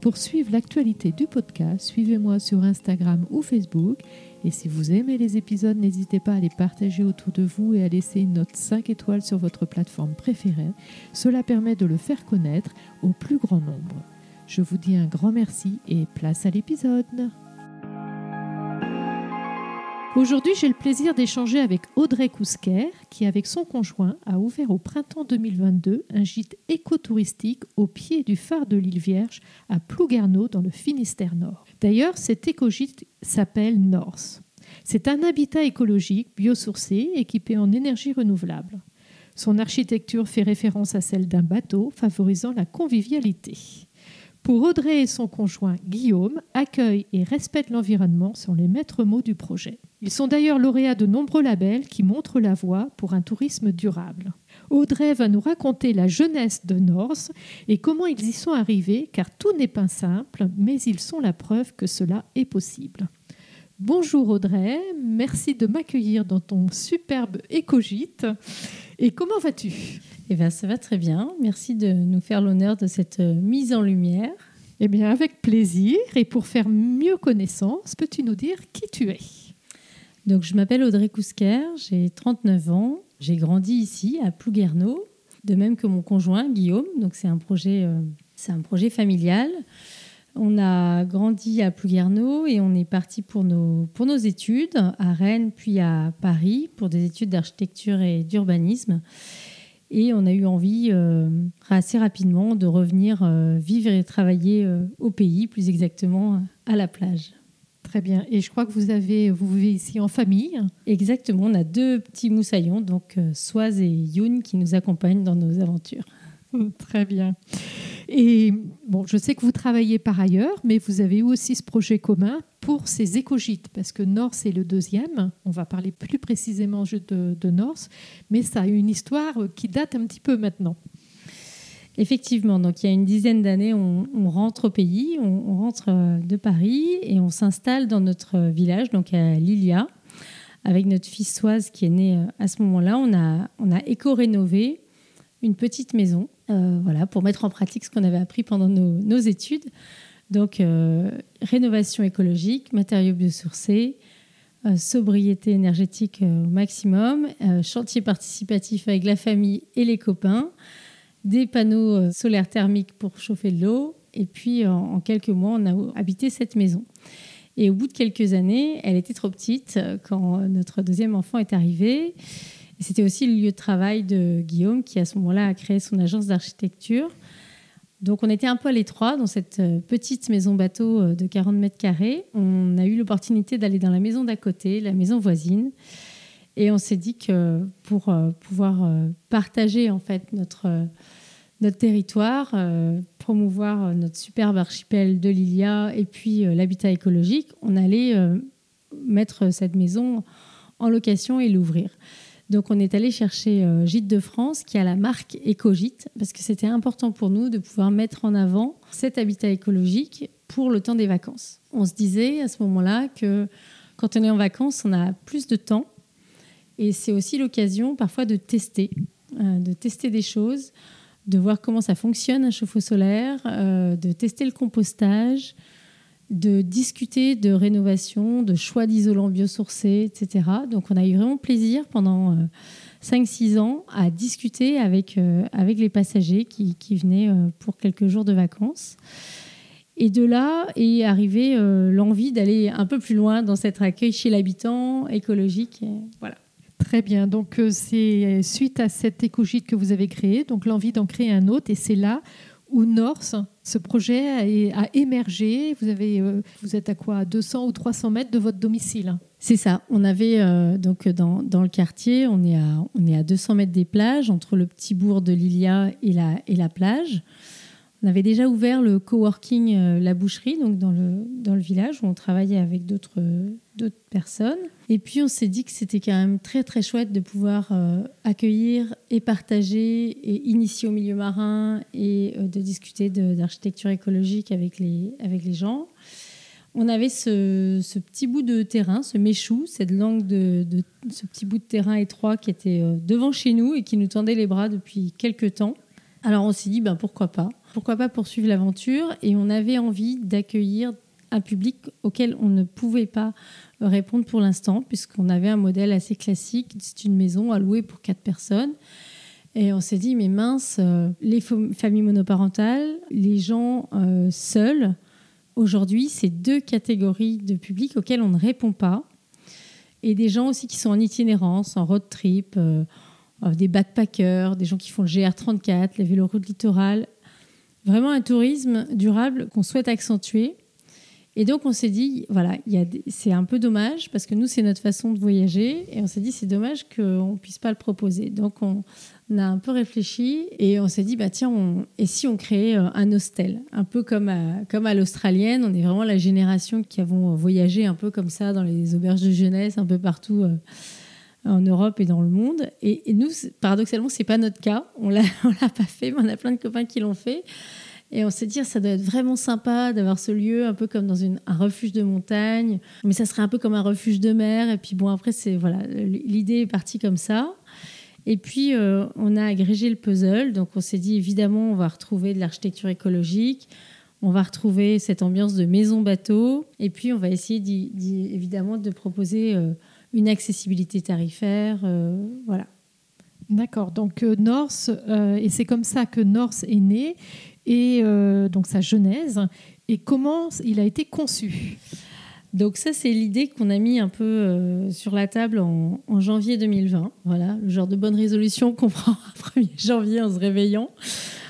Pour suivre l'actualité du podcast, suivez-moi sur Instagram ou Facebook. Et si vous aimez les épisodes, n'hésitez pas à les partager autour de vous et à laisser une note 5 étoiles sur votre plateforme préférée. Cela permet de le faire connaître au plus grand nombre. Je vous dis un grand merci et place à l'épisode. Aujourd'hui, j'ai le plaisir d'échanger avec Audrey Cousquer, qui, avec son conjoint, a ouvert au printemps 2022 un gîte écotouristique au pied du phare de l'île Vierge à Plouguerneau, dans le Finistère Nord. D'ailleurs, cet écogîte s'appelle Norse. C'est un habitat écologique biosourcé équipé en énergie renouvelable. Son architecture fait référence à celle d'un bateau, favorisant la convivialité. Pour Audrey et son conjoint Guillaume, accueil et respect de l'environnement sont les maîtres mots du projet. Ils sont d'ailleurs lauréats de nombreux labels qui montrent la voie pour un tourisme durable. Audrey va nous raconter la jeunesse de Norse et comment ils y sont arrivés, car tout n'est pas simple, mais ils sont la preuve que cela est possible. Bonjour Audrey, merci de m'accueillir dans ton superbe écogite. Et comment vas-tu? Eh bien, ça va très bien. Merci de nous faire l'honneur de cette mise en lumière. Eh bien, avec plaisir. Et pour faire mieux connaissance, peux-tu nous dire qui tu es? Donc, je m'appelle Audrey Cousquer, j'ai 39 ans, j'ai grandi ici à Plouguerneau, de même que mon conjoint Guillaume. Donc, c'est un projet, euh, c'est un projet familial. On a grandi à Plouguerneau et on est parti pour nos, pour nos études à Rennes puis à Paris pour des études d'architecture et d'urbanisme. Et on a eu envie euh, assez rapidement de revenir euh, vivre et travailler au pays, plus exactement à la plage. Très bien. Et je crois que vous avez, vous vivez ici en famille. Exactement. On a deux petits moussaillons, donc euh, Soise et Youn, qui nous accompagnent dans nos aventures. Très bien. Et bon, je sais que vous travaillez par ailleurs, mais vous avez eu aussi ce projet commun pour ces écogites, parce que Norse est le deuxième. On va parler plus précisément de, de Norse, mais ça a une histoire qui date un petit peu maintenant. Effectivement, donc il y a une dizaine d'années, on, rentre au pays, on, rentre euh, de Paris et on s'installe dans notre village, donc à Lilia, avec notre fille Soise qui est née euh, à ce moment-là. On a, on a éco-rénové une petite maison, euh, voilà, pour mettre en pratique ce qu'on avait appris pendant nos, études. Donc rénovation écologique, matériaux biosourcés, sobriété énergétique au maximum, chantier participatif avec la famille et les copains des panneaux euh, solaires thermiques pour chauffer de l'eau. Et puis, en, quelques mois, on a habité cette maison. Et au bout de quelques années, elle était trop petite euh, quand notre deuxième enfant est arrivé. Et c'était aussi le lieu de travail de Guillaume, qui à ce moment-là a créé son agence d'architecture. Donc on était un peu à l'étroit dans cette euh, petite maison bateau de 40 mètres carrés. On a eu l'opportunité d'aller dans la maison d'à côté, la maison voisine. Et on s'est dit que pour pouvoir partager en fait notre notre territoire, euh, promouvoir notre superbe archipel de Lilia et puis euh, l'habitat écologique, on allait euh, mettre cette maison en location et l'ouvrir. Donc on est allé chercher Gîte de France qui a la marque Écogite parce que c'était important pour nous de pouvoir mettre en avant cet habitat écologique pour le temps des vacances. On se disait à ce moment-là que quand on est en vacances, on a plus de temps et c'est aussi l'occasion parfois de tester, de tester des choses de voir comment ça fonctionne un chauffe-eau solaire, euh, de tester le compostage, de discuter de rénovation, de choix d'isolants biosourcés, etc. Donc on a eu vraiment plaisir pendant 5-6 euh, ans à discuter avec, euh, avec les passagers qui, qui venaient pour quelques jours de vacances. Et de là est arrivée l'envie d'aller un peu plus loin dans cet accueil chez l'habitant écologique. voilà. Très bien. Donc, euh, c'est suite à cet écogite que vous avez créé, donc l'envie d'en créer un autre. Et c'est là où Norse, ce projet a, émergé. Euh, vous êtes à quoi 200 ou 300 mètres de votre domicile C'est ça. On avait, euh, donc, dans, dans, le quartier, on est, à, on est à 200 mètres des plages, entre le petit bourg de Lilia et la plage. On avait déjà ouvert le coworking euh, La Boucherie, donc dans le, dans le village où on travaillait avec d'autres d'autres personnes. Et puis on s'est dit que c'était quand même très très chouette de pouvoir euh, accueillir et partager et initier au milieu marin et euh, de discuter d'architecture écologique avec les, avec les gens. On avait ce, ce, petit bout de terrain, ce méchou, cette langue de, de, ce petit bout de terrain étroit qui était devant chez nous et qui nous tendait les bras depuis quelques temps. Alors on s'est dit, ben, pourquoi pas Pourquoi pas poursuivre l'aventure? Et on avait envie d'accueillir un public auquel on ne pouvait pas répondre pour l'instant, puisqu'on avait un modèle assez classique. C'est une maison à louer pour quatre personnes. Et on s'est dit, mais mince, euh, les familles monoparentales, les gens euh, seuls, aujourd'hui, c'est deux catégories de public auxquelles on ne répond pas. Et des gens aussi qui sont en itinérance, en road trip, euh, des backpackers, des gens qui font le GR34, les véloroutes littorales. Vraiment un tourisme durable qu'on souhaite accentuer. Et donc on s'est dit, voilà, c'est un peu dommage parce que nous, c'est notre façon de voyager. Et on s'est dit, c'est dommage qu'on ne puisse pas le proposer. Donc on, a un peu réfléchi et on s'est dit, bah tiens, et si on créait euh, un hostel? Un peu comme à, comme à l'australienne, on est vraiment la génération qui avons voyagé un peu comme ça dans les auberges de jeunesse, un peu partout. Euh, en Europe et dans le monde. Et, nous, paradoxalement, c'est pas notre cas. On l'a, l'a pas fait, mais on a plein de copains qui l'ont fait. Et on s'est dit, ça doit être vraiment sympa d'avoir ce lieu, un peu comme dans un refuge de montagne, mais ça serait un peu comme un refuge de mer. Et puis bon, après, c'est voilà, l'idée est partie comme ça. Et puis, euh, on a agrégé le puzzle. Donc, on s'est dit, évidemment, on va retrouver de l'architecture écologique. On va retrouver cette ambiance de maison-bateau. Et puis, on va essayer, évidemment, de proposer euh, une accessibilité tarifaire. Euh, voilà. D'accord. Donc euh, Norse, euh, et c'est comme ça que Norse est né, et donc sa genèse. Et comment il a été conçu? Donc ça, c'est l'idée qu'on a mis un peu sur la table en, janvier 2020. Voilà, le genre de bonne résolution qu'on prend à 1er janvier en se réveillant,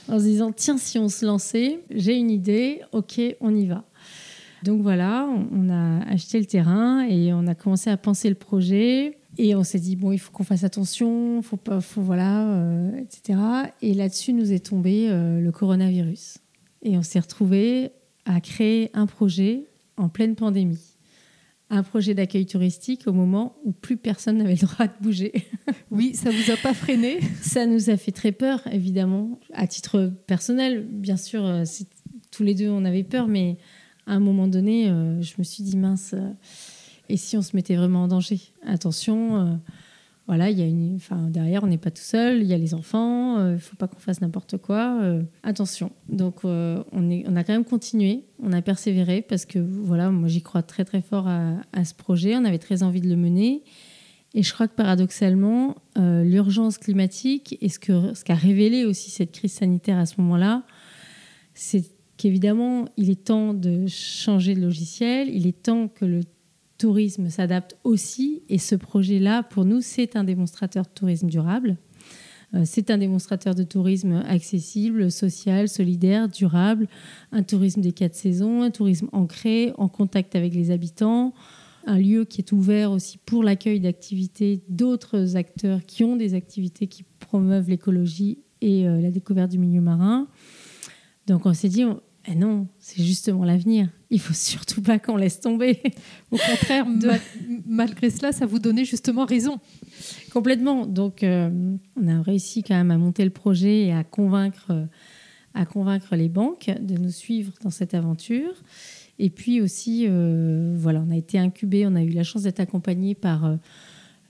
en se disant, tiens, si on se lançait, j'ai une idée, ok, on y va. Donc voilà, on a acheté le terrain et on a commencé à penser le projet. Et on s'est dit, bon, il faut qu'on fasse attention, faut pas, faut, voilà, euh, etc. Et là-dessus nous est tombé euh, le coronavirus. Et on s'est retrouvé à créer un projet en pleine pandémie. Un projet d'accueil touristique au moment où plus personne n'avait le droit de bouger. Oui, ça vous a pas freiné? Ça nous a fait très peur, évidemment. À titre personnel, bien sûr, euh, tous les deux on avait peur, mais à un moment donné, euh, je me suis dit mince, euh, et si on se mettait vraiment en danger? Attention, euh, voilà, il y a une, enfin derrière, on n'est pas tout seul, il y a les enfants, il ne faut pas qu'on fasse n'importe quoi. attention. Donc on, est, on a quand même continué, on a persévéré parce que voilà, moi j'y crois très très fort à, ce projet, on avait très envie de le mener. Et je crois que paradoxalement, l'urgence climatique et ce qu'a ce qu'a révélé aussi cette crise sanitaire à ce moment-là, c'est qu'évidemment, il est temps de changer de logiciel, il est temps que le tourisme s'adapte aussi. Et ce projet-là, pour nous, c'est un démonstrateur de tourisme durable. Euh, c'est un démonstrateur de tourisme accessible, social, solidaire, durable, un tourisme des quatre saisons, un tourisme ancré, en contact avec les habitants, un lieu qui est ouvert aussi pour l'accueil d'activités d'autres acteurs qui ont des activités qui promeuvent l'écologie et euh, la découverte du milieu marin. Donc on s'est dit, eh non, c'est justement l'avenir. Il faut surtout pas qu'on laisse tomber. Au contraire, malgré cela, ça vous donnait justement raison. Complètement. Donc, euh, on a réussi quand même à monter le projet et à convaincre, à convaincre les banques de nous suivre dans cette aventure. Et puis aussi, euh, voilà, on a été incubé, on a eu la chance d'être accompagné par euh,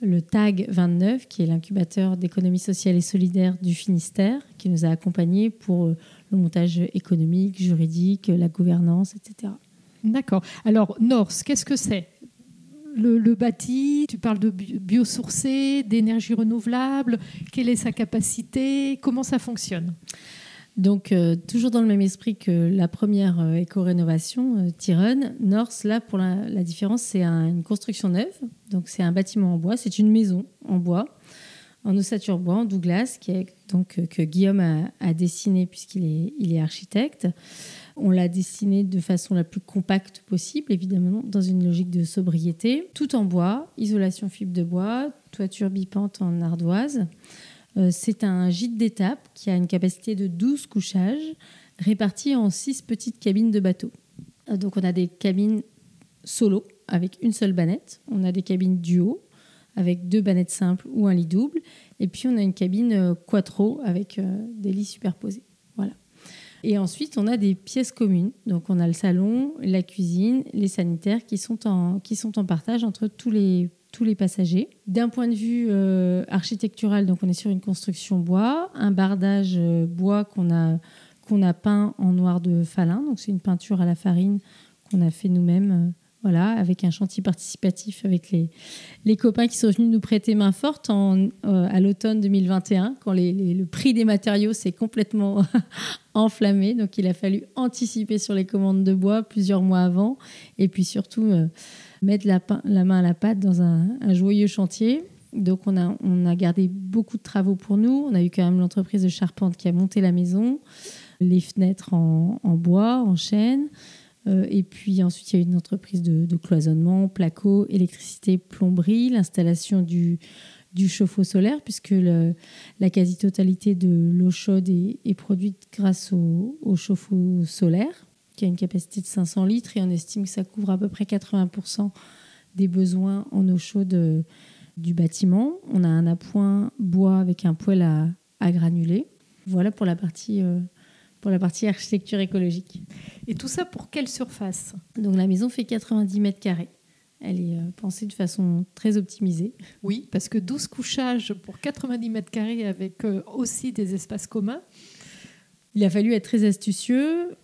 le TAG 29, qui est l'incubateur d'économie sociale et solidaire du Finistère, qui nous a accompagnés pour le montage économique, juridique, la gouvernance, etc. D'accord. Alors, Norse, qu'est-ce que c'est? Le, bâti, tu parles de biosourcé, d'énergie renouvelable, quelle est sa capacité, comment ça fonctionne? Donc, euh, toujours dans le même esprit que la première euh, éco-rénovation, euh, Norse, là, pour la, différence, c'est une construction neuve. Donc, c'est un bâtiment en bois, c'est une maison en bois en ossature bois, en Douglas, qui donc, que Guillaume a, dessiné puisqu'il est, il est architecte. On l'a dessiné de façon la plus compacte possible, évidemment, dans une logique de sobriété. Tout en bois, isolation fibre de bois, toiture bipante en ardoise. Euh, c'est un gîte d'étape qui a une capacité de 12 couchages répartis en six petites cabines de bateau. Donc on a des cabines solo avec une seule banette, on a des cabines duo avec deux bannettes simples ou un lit double, et puis on a une cabine euh, quattro avec euh, des lits superposés. Voilà. Et ensuite, on a des pièces communes. Donc on a le salon, la cuisine, les sanitaires qui sont en, qui sont en partage entre tous les, tous les passagers. D'un point de vue euh, architectural, donc on est sur une construction bois, un bardage bois qu'on a, qu'on a peint en noir de falin. Donc c'est une peinture à la farine qu'on a fait nous-mêmes voilà, avec un chantier participatif avec les, les copains qui sont venus nous prêter main forte en, euh, à l'automne 2021, quand le prix des matériaux s'est complètement enflammé. Donc il a fallu anticiper sur les commandes de bois plusieurs mois avant, et puis surtout euh, mettre la, main à la pâte dans un, joyeux chantier. Donc on a, gardé beaucoup de travaux pour nous. On a eu quand même l'entreprise de charpente qui a monté la maison, les fenêtres en, bois, en chêne. Euh, et puis ensuite, il y a une entreprise de, cloisonnement, placo, électricité, plomberie, l'installation du, chauffe-eau solaire, puisque la quasi-totalité de l'eau chaude est, produite grâce au, chauffe-eau solaire, qui a une capacité de 500 litres, et on estime que ça couvre à peu près 80% des besoins en eau chaude euh, du bâtiment. On a un appoint bois avec un poêle à, à granulés. Voilà pour la partie euh, pour la partie architecture écologique. Et tout ça pour quelle surface? Donc la maison fait 90 mètres carrés. Elle est euh, pensée de façon très optimisée. Oui, parce que 12 couchages pour 90 mètres carrés avec aussi des espaces communs. Il a fallu être très astucieux.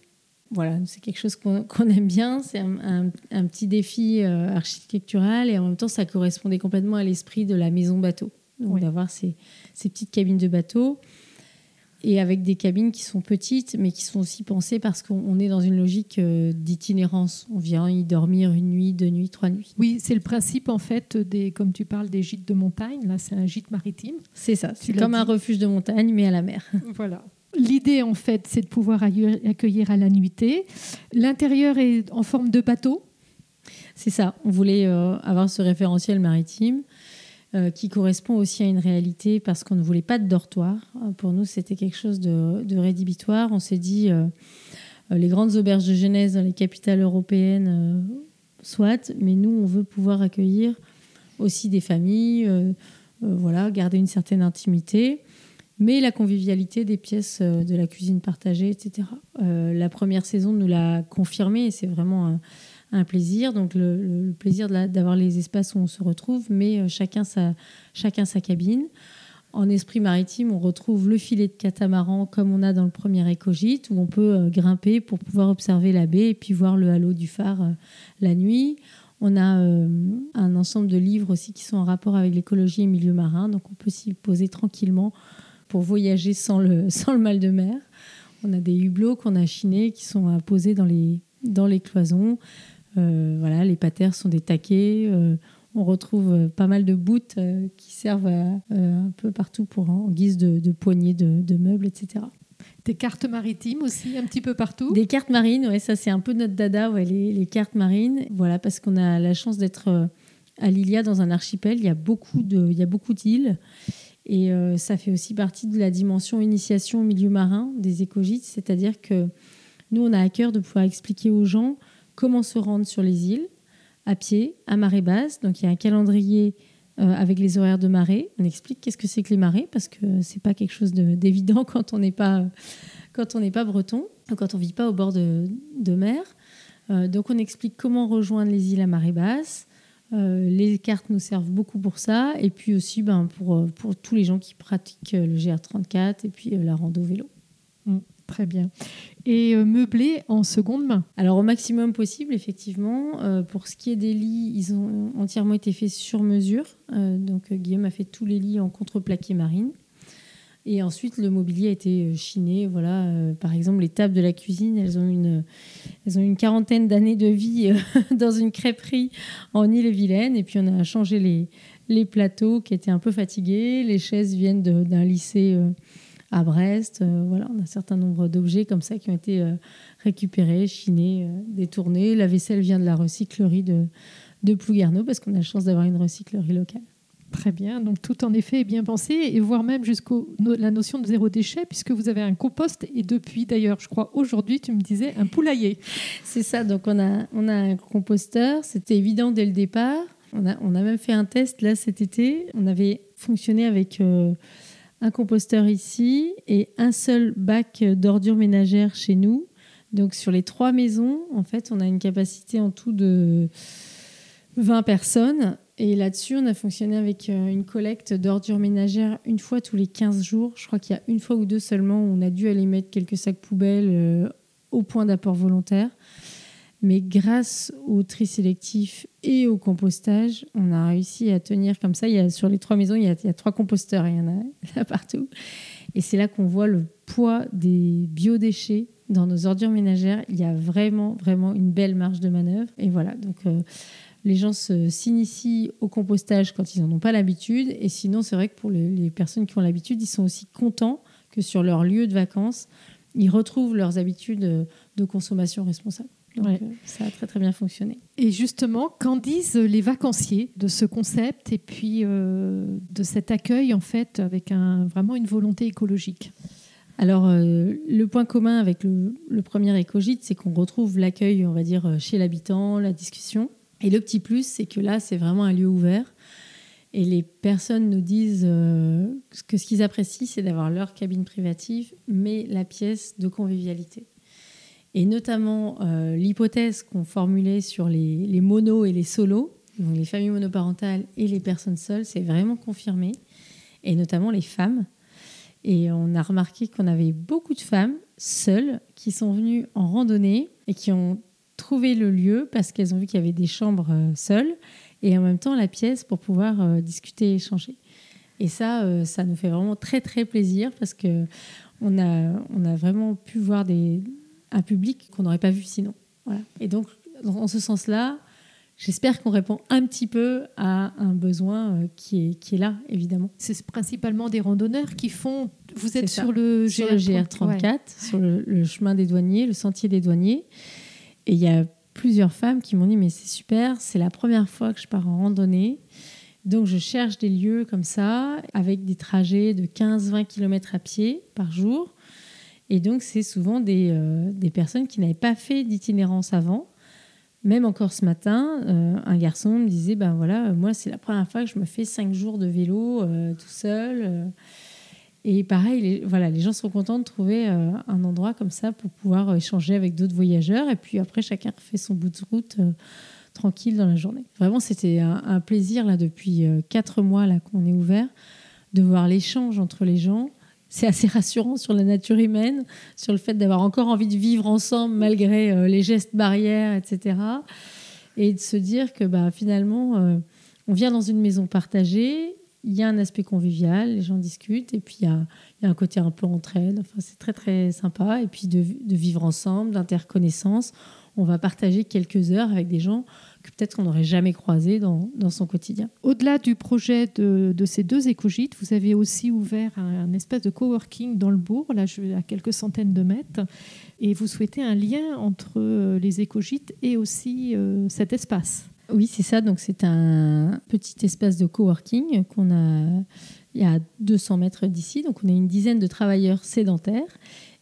Voilà, c'est quelque chose qu'on aime bien. C'est un, petit défi euh, architectural et en même temps, ça correspondait complètement à l'esprit de la maison bateau. Donc d'avoir ces, ces petites cabines de bateau et avec des cabines qui sont petites, mais qui sont aussi pensées parce qu'on est dans une logique euh, d'itinérance. On vient y dormir une nuit, deux nuits, trois nuits. Oui, c'est le principe en fait des, comme tu parles des gîtes de montagne. Là, c'est un gîte maritime. C'est ça. C'est comme un refuge de montagne, mais à la mer. Voilà. L'idée, en fait, c'est de pouvoir accueillir à la nuitée. L'intérieur est en forme de bateau. C'est ça. On voulait euh, avoir ce référentiel maritime. Euh, qui correspond aussi à une réalité parce qu'on ne voulait pas de dortoir. Pour nous, c'était quelque chose de, rédhibitoire. On s'est dit, euh, les grandes auberges de jeunesse dans les capitales européennes, soit, mais nous, on veut pouvoir accueillir aussi des familles, voilà, garder une certaine intimité mais la convivialité des pièces de la cuisine partagée, etc. la première saison nous l'a confirmé et c'est vraiment un, plaisir, donc le, plaisir d'avoir les espaces où on se retrouve, mais euh, chacun sa, chacun sa cabine. En esprit maritime, on retrouve le filet de catamaran comme on a dans le premier écogite, où on peut euh, grimper pour pouvoir observer la baie et puis voir le halo du phare euh, la nuit. On a un ensemble de livres aussi qui sont en rapport avec l'écologie et milieu marin, donc on peut s'y poser tranquillement pour voyager sans le, sans le mal de mer. On a des hublots qu'on a chinés qui sont posés dans les, dans les cloisons. Euh, voilà, les patères sont des taquets. Euh, on retrouve euh, pas mal de bouts qui servent un peu partout pour en guise de, poignées de, meubles, etc. Des cartes maritimes aussi, un petit peu partout Des cartes marines, ouais, ça c'est un peu notre dada, ouais, les, cartes marines. Voilà, parce qu'on a la chance d'être à Lilia dans un archipel. De, il y a beaucoup d'îles. Et ça fait aussi partie de la dimension initiation au milieu marin des écogites, c'est-à-dire que nous, on a à cœur de pouvoir expliquer aux gens comment se rendre sur les îles à pied, à marée basse. Donc il y a un calendrier euh, avec les horaires de marée. On explique qu'est-ce que c'est que les marées parce que c'est pas quelque chose d'évident quand on n'est pas pas breton, quand on vit pas au bord de, mer. Euh, donc on explique comment rejoindre les îles à marée basse. Euh, les cartes nous servent beaucoup pour ça et puis aussi ben, pour, pour tous les gens qui pratiquent le GR34 et puis la rando vélo. Mm. Très bien. Et euh, meublé en seconde main? Alors au maximum possible, effectivement. Euh, pour ce qui est des lits, ils ont entièrement été faits sur mesure. Euh, donc Guillaume a fait tous les lits en contreplaqué marine. Et ensuite, le mobilier a été chiné. Voilà, par exemple, les tables de la cuisine, elles ont une, elles ont une quarantaine d'années de vie dans une crêperie en Ille-et-Vilaine. Et puis, on a changé les, les plateaux qui étaient un peu fatigués. Les chaises viennent d'un lycée à Brest. Euh, voilà, on a un certain nombre d'objets comme ça qui ont été euh, récupérés, chinés, euh, détournés. La vaisselle vient de la recyclerie de, de Plouguerneau parce qu'on a la chance d'avoir une recyclerie locale. Très bien, donc tout en effet est bien pensé, et voire même jusqu'à la notion de zéro déchet, puisque vous avez un compost, et depuis d'ailleurs, je crois aujourd'hui, tu me disais, un poulailler. C'est ça, donc on a, on a un composteur, c'était évident dès le départ. On a, on a même fait un test là cet été, on avait fonctionné avec... Euh, un composteur ici et un seul bac d'ordures ménagères chez nous. Donc sur les trois maisons, en fait, on a une capacité en tout de 20 personnes. Et là-dessus, on a fonctionné avec euh, une collecte d'ordures ménagères une fois tous les 15 jours. Je crois qu'il y a une fois ou deux seulement où on a dû aller mettre quelques sacs poubelles euh, au point d'apport volontaire. Mais grâce au tri sélectif et au compostage, on a réussi à tenir comme ça. Il y a, sur les trois maisons, il y a, trois composteurs, il y en a partout. Et c'est là qu'on voit le poids des biodéchets dans nos ordures ménagères. Il y a vraiment, vraiment une belle marge de manœuvre. Et voilà, donc euh, les gens s'initient au compostage quand ils n'en ont pas l'habitude. Et sinon, c'est vrai que pour les personnes qui ont l'habitude, ils sont aussi contents que sur leur lieu de vacances, ils retrouvent leurs habitudes de consommation responsable. Donc, euh, ça a très très bien fonctionné. Et justement, qu'en disent les vacanciers de ce concept et puis euh, de cet accueil en fait avec un, vraiment une volonté écologique? Alors, euh, le point commun avec le, premier écogite, c'est qu'on retrouve l'accueil, on va dire, chez l'habitant, la discussion. Et le petit plus, c'est que là, c'est vraiment un lieu ouvert. Et les personnes nous disent que ce qu'ils apprécient, c'est d'avoir leur cabine privative, mais la pièce de convivialité. Et notamment euh, l'hypothèse qu'on formulait sur les, les, monos et les solos, donc les familles monoparentales et les personnes seules, c'est vraiment confirmé, et notamment les femmes. Et on a remarqué qu'on avait beaucoup de femmes seules qui sont venues en randonnée et qui ont trouvé le lieu parce qu'elles ont vu qu'il y avait des chambres euh, seules et en même temps la pièce pour pouvoir euh, discuter et échanger. Et ça, ça nous fait vraiment très très plaisir parce que on a, on a vraiment pu voir des, un public qu'on n'aurait pas vu sinon. Voilà. Et donc, en ce sens-là, j'espère qu'on répond un petit peu à un besoin euh, qui est, qui est là, évidemment. C'est principalement des randonneurs qui font. Vous êtes sur le, GR, 34 sur le, chemin des douaniers, le sentier des douaniers. Et il y a plusieurs femmes qui m'ont dit Mais c'est super, c'est la première fois que je pars en randonnée. Donc je cherche des lieux comme ça, avec des trajets de 15-20 km à pied par jour. Et donc, c'est souvent des, euh, des, personnes qui n'avaient pas fait d'itinérance avant. Même encore ce matin, euh, un garçon me disait, ben voilà, moi, c'est la première fois que je me fais cinq jours de vélo euh, tout seul. Et pareil, les, voilà, les gens sont contents de trouver un endroit comme ça pour pouvoir échanger avec d'autres voyageurs. Et puis après, chacun fait son bout de route tranquille dans la journée. Vraiment, c'était un, plaisir là depuis quatre mois là qu'on est ouvert de voir l'échange entre les gens c'est assez rassurant sur la nature humaine, sur le fait d'avoir encore envie de vivre ensemble malgré euh, les gestes barrières, etc. Et de se dire que bah, finalement, euh, on vient dans une maison partagée, il y a un aspect convivial, les gens discutent, et puis il y a, un côté un peu entraide. Enfin, c'est très très sympa. Et puis de, vivre ensemble, d'interconnaissance. On va partager quelques heures avec des gens que peut-être qu'on n'aurait jamais croisé dans, son quotidien. Au-delà du projet de, ces deux écogites, vous avez aussi ouvert un, espèce de coworking dans le bourg, là à quelques centaines de mètres, et vous souhaitez un lien entre euh, les écogites et aussi euh, cet espace. Oui, c'est ça. Donc c'est un petit espace de coworking qu'on a il y a 200 mètres d'ici. Donc on a une dizaine de travailleurs sédentaires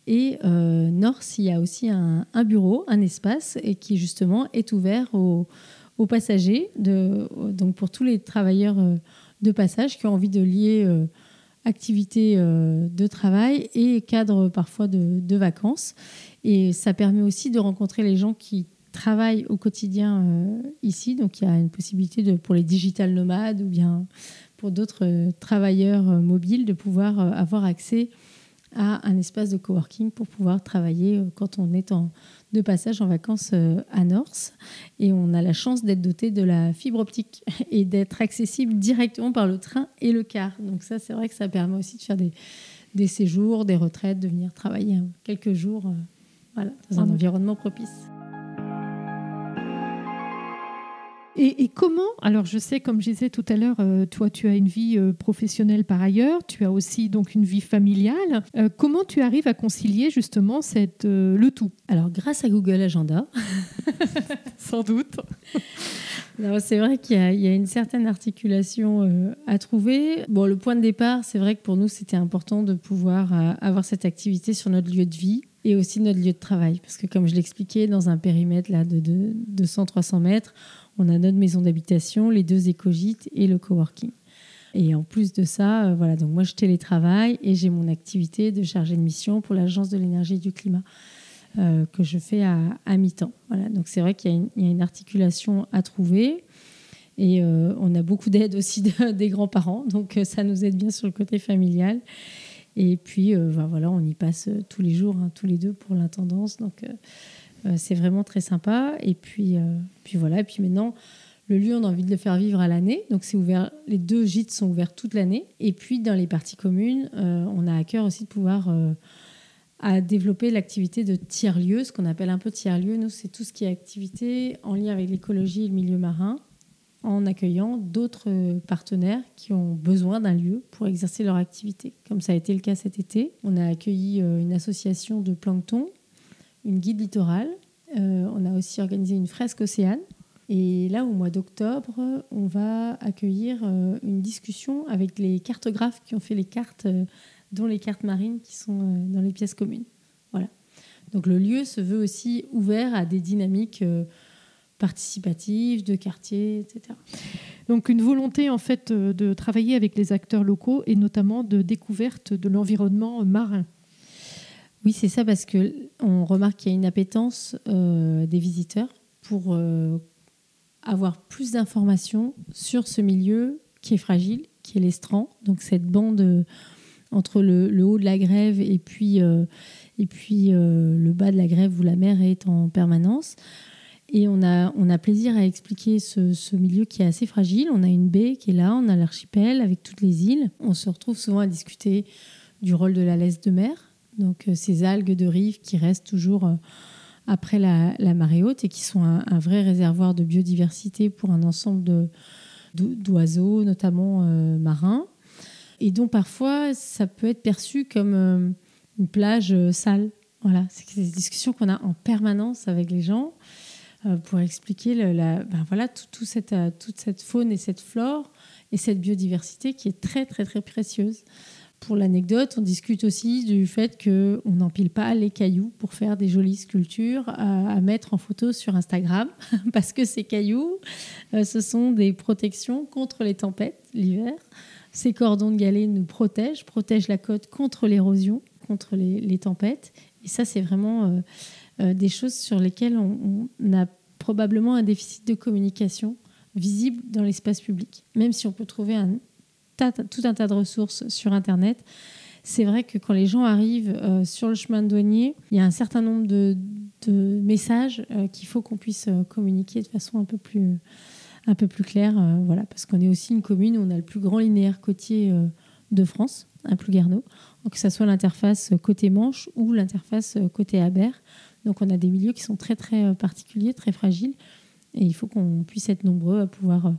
et euh, Norse, il y a aussi un, bureau, un espace, et qui justement est ouvert aux, passagers, donc pour tous les travailleurs euh, de passage qui ont envie de lier euh, activité euh, de travail et cadre parfois de, vacances. Et ça permet aussi de rencontrer les gens qui travaillent au quotidien ici. Donc il y a une possibilité de, pour les digital nomades ou bien pour d'autres travailleurs mobiles de pouvoir avoir accès à un espace de coworking pour pouvoir travailler euh, quand on est en, de passage en vacances euh, à Norse. Et on a la chance d'être doté de la fibre optique et d'être accessible directement par le train et le car. Donc ça, c'est vrai que ça permet aussi de faire des, des séjours, des retraites, de venir travailler hein, quelques jours euh, voilà, dans un environnement propice. Et, comment Alors, je sais, comme je disais tout à l'heure, euh, toi, tu as une vie euh, professionnelle par ailleurs, tu as aussi donc une vie familiale. Euh, comment tu arrives à concilier justement cette, le tout? Alors, grâce à Google Agenda, sans doute. c'est vrai qu'il y, a une certaine articulation à trouver. Bon, le point de départ, c'est vrai que pour nous, c'était important de pouvoir avoir cette activité sur notre lieu de vie et aussi notre lieu de travail. Parce que comme je l'expliquais, dans un périmètre là, de, de 200-300 mètres, on a notre maison d'habitation, les deux écogites et le coworking. Et en plus de ça, euh, voilà, donc moi je télétravaille et j'ai mon activité de chargé de mission pour l'Agence de l'énergie et du climat euh, que je fais à, mi-temps. Voilà, donc c'est vrai qu'il y, a une articulation à trouver. Et euh, on a beaucoup d'aide aussi des grands-parents, donc ça nous aide bien sur le côté familial. Et puis, ben voilà, on y passe tous les jours, hein, tous les deux pour l'intendance. C'est vraiment très sympa. Et puis, puis voilà. Et puis maintenant, le lieu, on a envie de le faire vivre à l'année. Donc, c'est ouvert. Les deux gîtes sont ouverts toute l'année. Et puis, dans les parties communes, euh, on a à cœur aussi de pouvoir euh, à développer l'activité de tiers-lieu, ce qu'on appelle un peu tiers-lieu. Nous, c'est tout ce qui est activité en lien avec l'écologie et le milieu marin, en accueillant d'autres partenaires qui ont besoin d'un lieu pour exercer leur activité. Comme ça a été le cas cet été, on a accueilli euh, une association de plancton, une guide littorale. on a aussi organisé une fresque océane et là, au mois d'octobre, on va accueillir euh, une discussion avec les cartographes qui ont fait les cartes, euh, dont les cartes marines qui sont euh, dans les pièces communes. Voilà. Donc le lieu se veut aussi ouvert à des dynamiques participatives, de quartier, etc. Donc une volonté en fait de travailler avec les acteurs locaux et notamment de découverte de l'environnement marin. Oui, c'est ça parce que on remarque qu'il y a une appétence des visiteurs pour avoir plus d'informations sur ce milieu qui est fragile, qui est l'estran. Donc cette bande euh, entre le, haut de la grève et puis, euh, euh, le bas de la grève où la mer est en permanence. Et on a, on a plaisir à expliquer ce, ce, milieu qui est assez fragile. On a une baie qui est là, on a l'archipel avec toutes les îles. On se retrouve souvent à discuter du rôle de la laisse de mer, donc ces algues de rive qui restent toujours après la, marée haute et qui sont un, vrai réservoir de biodiversité pour un ensemble d'oiseaux, notamment euh, marins, et dont parfois ça peut être perçu comme euh, une plage euh, sale. Voilà, c'est des discussions qu'on a en permanence avec les gens pour expliquer la, ben voilà, tout, cette, toute cette faune et cette flore et cette biodiversité qui est très très très précieuse. Pour l'anecdote, on discute aussi du fait qu'on n'empile pas les cailloux pour faire des jolies sculptures à, mettre en photo sur Instagram, parce que ces cailloux, euh, ce sont des protections contre les tempêtes l'hiver. Ces cordons de galets nous protègent, protègent la côte contre l'érosion, contre les, tempêtes. Et ça, c'est vraiment euh, euh, des choses sur lesquelles on, on a probablement un déficit de communication visible dans l'espace public. Même si on peut trouver un, tout un tas de ressources sur Internet. C'est vrai que quand les gens arrivent euh, sur le chemin de douanier, il y a un certain nombre de, messages euh, qu'il faut qu'on puisse euh, communiquer de façon un peu plus, un peu plus claire. voilà, parce qu'on est aussi une commune où on a le plus grand linéaire côtier de France, un Plouguerneau, que ce soit l'interface côté Manche ou l'interface côté Aber. Donc on a des milieux qui sont très très particuliers, très fragiles, et il faut qu'on puisse être nombreux à pouvoir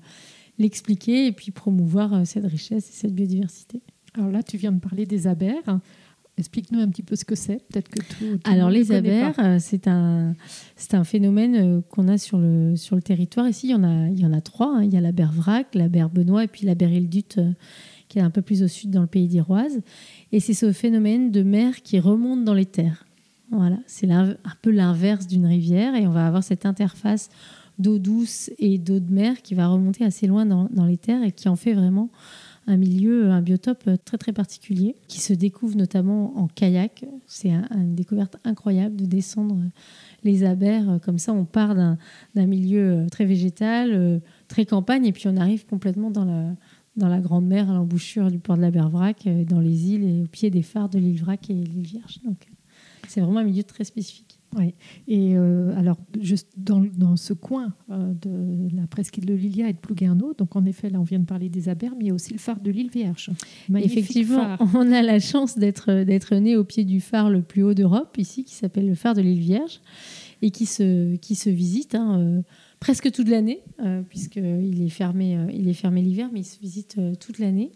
l'expliquer et puis promouvoir euh, cette richesse et cette biodiversité. Alors là, tu viens de parler des abers. Explique-nous un petit peu ce que c'est. Peut-être que tout. Alors les abers, euh, c'est un c'est un phénomène euh, qu'on a sur le sur le territoire. Ici, il y en a il y en a trois. Hein. Il y a la vrac, la Benoît et puis la Île-Dut qui est un peu plus au sud dans le pays d'Iroise. Et c'est ce phénomène de mer qui remonte dans les terres. Voilà, c'est un peu l'inverse d'une rivière et on va avoir cette interface d'eau douce et d'eau de mer qui va remonter assez loin dans, les terres et qui en fait vraiment un milieu, un biotope très très particulier, qui se découvre notamment en kayak. C'est une découverte incroyable de descendre les abers. Comme ça, on part d'un milieu très végétal, très campagne, et puis on arrive complètement dans la, dans la grande mer, à l'embouchure du port de la Bervrac, dans les îles et au pied des phares de l'île Vrac et l'île Vierge. Donc, c'est vraiment un milieu très spécifique. Oui. Et euh, alors, juste dans, dans ce coin euh, de la presqu'île de Lilia et de Plouguerneau, donc en effet, là, on vient de parler des Aberbes, mais il y a aussi le phare de l'île Vierge. Effectivement, on a la chance d'être d'être né au pied du phare le plus haut d'Europe, ici, qui s'appelle le phare de l'île Vierge, et qui se, qui se visite hein, euh, presque toute l'année, puisqu'il est fermé, il est fermé l'hiver, mais il se visite toute l'année.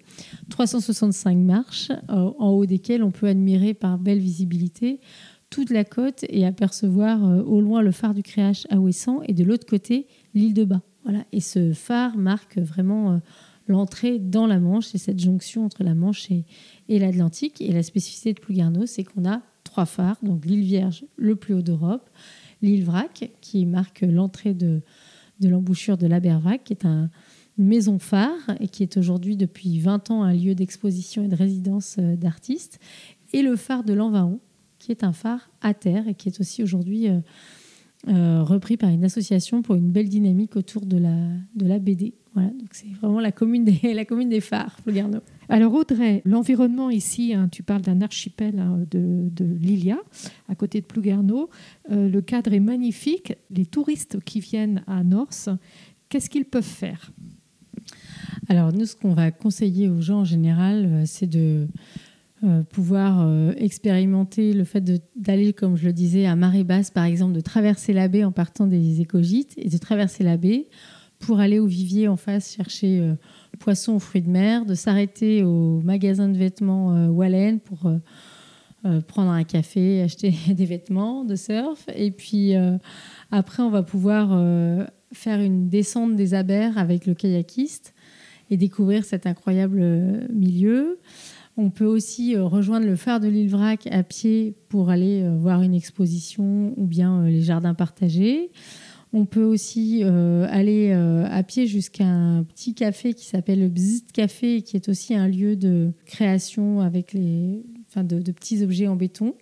365 marches, en haut desquelles on peut admirer par belle visibilité toute la côte et apercevoir euh, au loin le phare du Créache à Ouessant et de l'autre côté l'île de Bas. Voilà. Et ce phare marque vraiment l'entrée dans la Manche, c'est cette jonction entre la Manche et, et l'Atlantique. Et la spécificité de Plouguerneau, c'est qu'on a trois phares, donc l'île Vierge, le plus haut d'Europe, l'île Vrac, qui marque l'entrée de, de l'embouchure de l'Abervac, qui est un, une maison phare et qui est aujourd'hui depuis 20 ans un lieu d'exposition et de résidence euh, d'artistes, et le phare de l'Envaon, qui est un phare à terre et qui est aussi aujourd'hui euh, euh, repris par une association pour une belle dynamique autour de la, de la BD. Voilà, donc c'est vraiment la commune des, la commune des phares, Plouguerneau. Alors Audrey, l'environnement ici, hein, tu parles d'un archipel hein, de, de Lilia, à côté de Plouguerneau. Euh, le cadre est magnifique. Les touristes qui viennent à Norse, qu'est-ce qu'ils peuvent faire? Alors nous, ce qu'on va conseiller aux gens en général, c'est de euh, pouvoir euh, expérimenter le fait d'aller, comme je le disais, à marée basse, par exemple, de traverser la baie en partant des écogites et de traverser la baie pour aller au vivier en face chercher euh, ou fruits de mer, de s'arrêter au magasin de vêtements Wallen pour prendre un café, acheter des vêtements de surf. Et puis après, on va pouvoir faire une descente des abers avec le kayakiste et découvrir cet incroyable milieu. On peut aussi euh, rejoindre le phare de l'île Vrac à pied pour aller euh, voir une exposition ou bien euh, les jardins partagés. On peut aussi aller à pied jusqu'à un petit café qui s'appelle le Bzit Café, qui est aussi un lieu de création avec les, enfin de, petits objets en béton,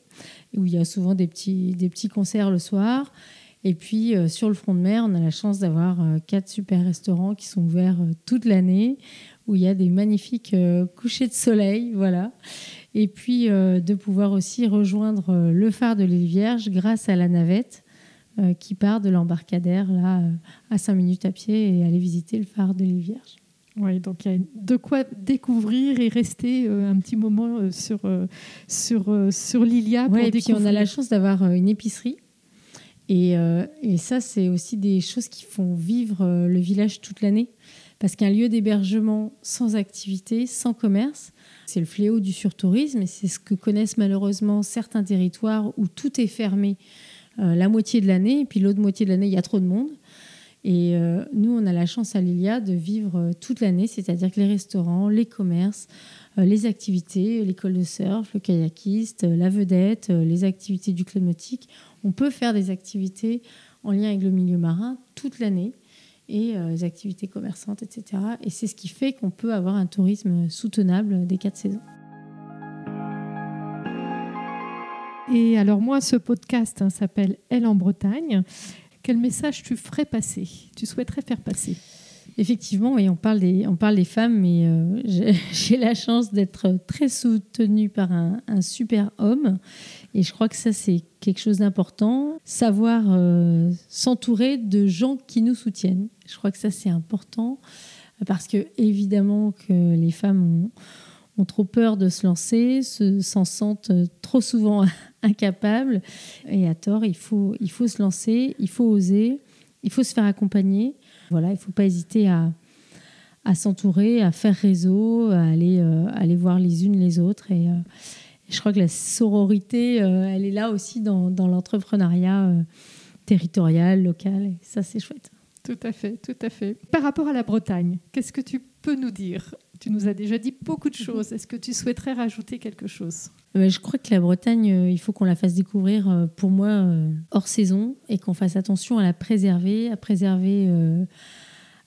où il y a souvent des petits, des petits concerts le soir. Et puis sur le front de mer, on a la chance d'avoir quatre super restaurants qui sont ouverts toute l'année, où il y a des magnifiques euh, couchers de soleil, voilà. Et puis euh, de pouvoir aussi rejoindre euh, le phare de l'île Vierge grâce à la navette qui part de l'embarcadère là à 5 minutes à pied et aller visiter le phare de l'île Vierge. Oui, donc il y a de quoi découvrir et rester un petit moment sur, sur, sur l'Ilia. Oui, et puis on a la chance d'avoir une épicerie. Et, et ça, c'est aussi des choses qui font vivre le village toute l'année. Parce qu'un lieu d'hébergement sans activité, sans commerce, c'est le fléau du surtourisme et c'est ce que connaissent malheureusement certains territoires où tout est fermé euh, la moitié de l'année et puis l'autre moitié de l'année, il y a trop de monde. Et euh, nous, on a la chance à Lilia de vivre euh, toute l'année, c'est-à-dire que les restaurants, les commerces, les activités, l'école de surf, le kayakiste, la vedette, les activités du club nautique, on peut faire des activités en lien avec le milieu marin toute l'année et euh, les activités commerçantes, etc. Et c'est ce qui fait qu'on peut avoir un tourisme soutenable des quatre saisons. Et alors moi, ce podcast hein, s'appelle Elle en Bretagne. Quel message tu ferais passer Tu souhaiterais faire passer? Effectivement, oui, on parle des, on parle des femmes, mais euh, j'ai la chance d'être très soutenue par un, super homme. Et je crois que ça, c'est quelque chose d'important. Savoir euh, s'entourer de gens qui nous soutiennent. Je crois que ça, c'est important. Parce que, évidemment, que les femmes ont, ont trop peur de se lancer, s'en sentent trop souvent incapables. Et à tort, il faut, il faut se lancer, il faut oser, il faut se faire accompagner. Voilà, il ne faut pas hésiter à, s'entourer, à faire réseau, à aller, euh, aller voir les unes les autres. Et, euh, je crois que la sororité, euh, elle est là aussi dans, l'entrepreneuriat territorial, local. Et ça, c'est chouette. Tout à fait, tout à fait. Par rapport à la Bretagne, qu'est-ce que tu peux nous dire Tu nous as déjà dit beaucoup de choses. Est-ce que tu souhaiterais rajouter quelque chose? Je crois que la Bretagne, il faut qu'on la fasse découvrir, pour moi, hors saison, et qu'on fasse attention à la préserver, à préserver,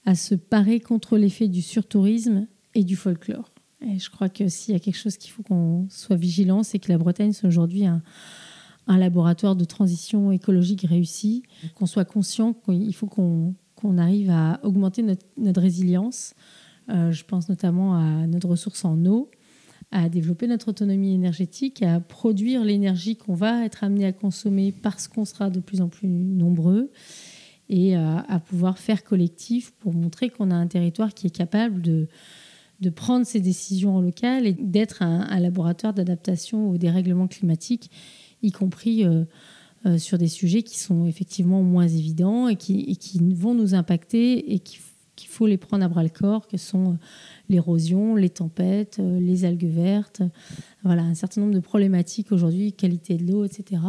à se parer contre l'effet du surtourisme et du folklore. Je crois que s'il y a quelque chose qu'il faut qu'on soit vigilant, c'est que la Bretagne soit aujourd'hui un, laboratoire de transition écologique réussi, qu'on soit conscient qu'il faut qu'on arrive à augmenter notre, résilience. Euh, je pense notamment à notre ressource en eau, à développer notre autonomie énergétique, à produire l'énergie qu'on va être amené à consommer parce qu'on sera de plus en plus nombreux et à, à pouvoir faire collectif pour montrer qu'on a un territoire qui est capable de, de prendre ses décisions en local et d'être un, laboratoire d'adaptation au dérèglement climatique, y compris euh, euh, sur des sujets qui sont effectivement moins évidents et qui, qui vont nous impacter et qu'il faut les prendre à bras le corps, que sont euh, l'érosion, les tempêtes, les algues vertes, voilà, un certain nombre de problématiques aujourd'hui, qualité de l'eau, etc.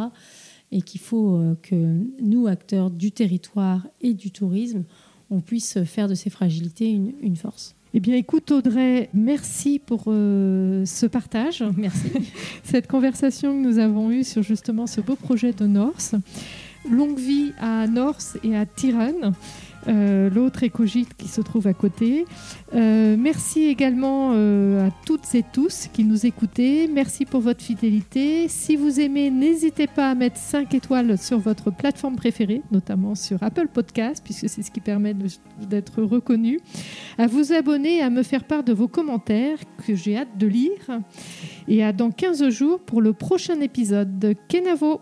Et qu'il faut que nous, acteurs du territoire et du tourisme, on puisse faire de ces fragilités une, force. Eh bien, écoute Audrey, merci pour euh, ce partage. Merci. Cette conversation que nous avons eue sur justement ce beau projet de Norse. Longue vie à Norse et à Tirane. Euh, l'autre écogite qui se trouve à côté. Euh, merci également euh, à toutes et tous qui nous écoutez. Merci pour votre fidélité. Si vous aimez, n'hésitez pas à mettre 5 étoiles sur votre plateforme préférée, notamment sur Apple Podcast, puisque c'est ce qui permet d'être reconnu. À vous abonner, à me faire part de vos commentaires que j'ai hâte de lire. Et à dans 15 jours pour le prochain épisode de Kenavo.